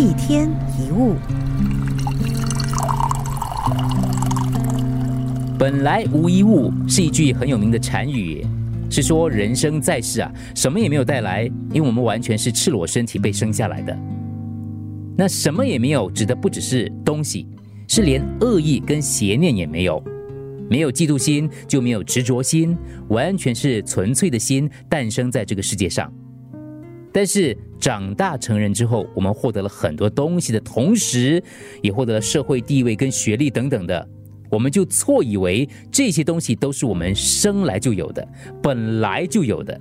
一天一物，本来无一物是一句很有名的禅语，是说人生在世啊，什么也没有带来，因为我们完全是赤裸身体被生下来的。那什么也没有，指的不只是东西，是连恶意跟邪念也没有。没有嫉妒心，就没有执着心，完全是纯粹的心诞生在这个世界上。但是长大成人之后，我们获得了很多东西的同时，也获得了社会地位跟学历等等的，我们就错以为这些东西都是我们生来就有的，本来就有的。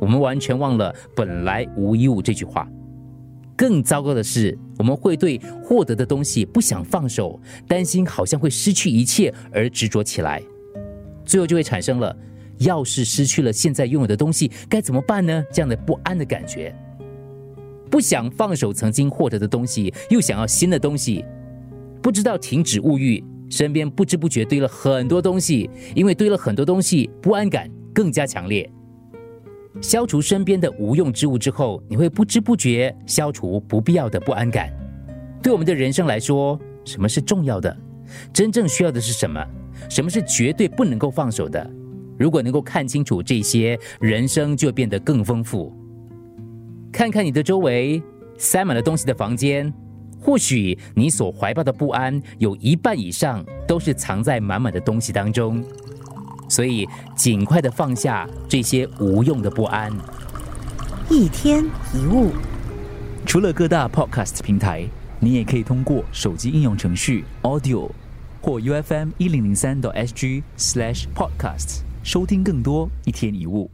我们完全忘了“本来无一物”这句话。更糟糕的是，我们会对获得的东西不想放手，担心好像会失去一切而执着起来，最后就会产生了“要是失去了现在拥有的东西该怎么办呢？”这样的不安的感觉。不想放手曾经获得的东西，又想要新的东西，不知道停止物欲，身边不知不觉堆了很多东西，因为堆了很多东西，不安感更加强烈。消除身边的无用之物之后，你会不知不觉消除不必要的不安感。对我们的人生来说，什么是重要的？真正需要的是什么？什么是绝对不能够放手的？如果能够看清楚这些，人生就变得更丰富。看看你的周围，塞满了东西的房间，或许你所怀抱的不安，有一半以上都是藏在满满的东西当中。所以，尽快的放下这些无用的不安。一天一物，除了各大 podcast 平台，你也可以通过手机应用程序 Audio 或 U F M 一零零三 SG slash podcast 收听更多一天一物。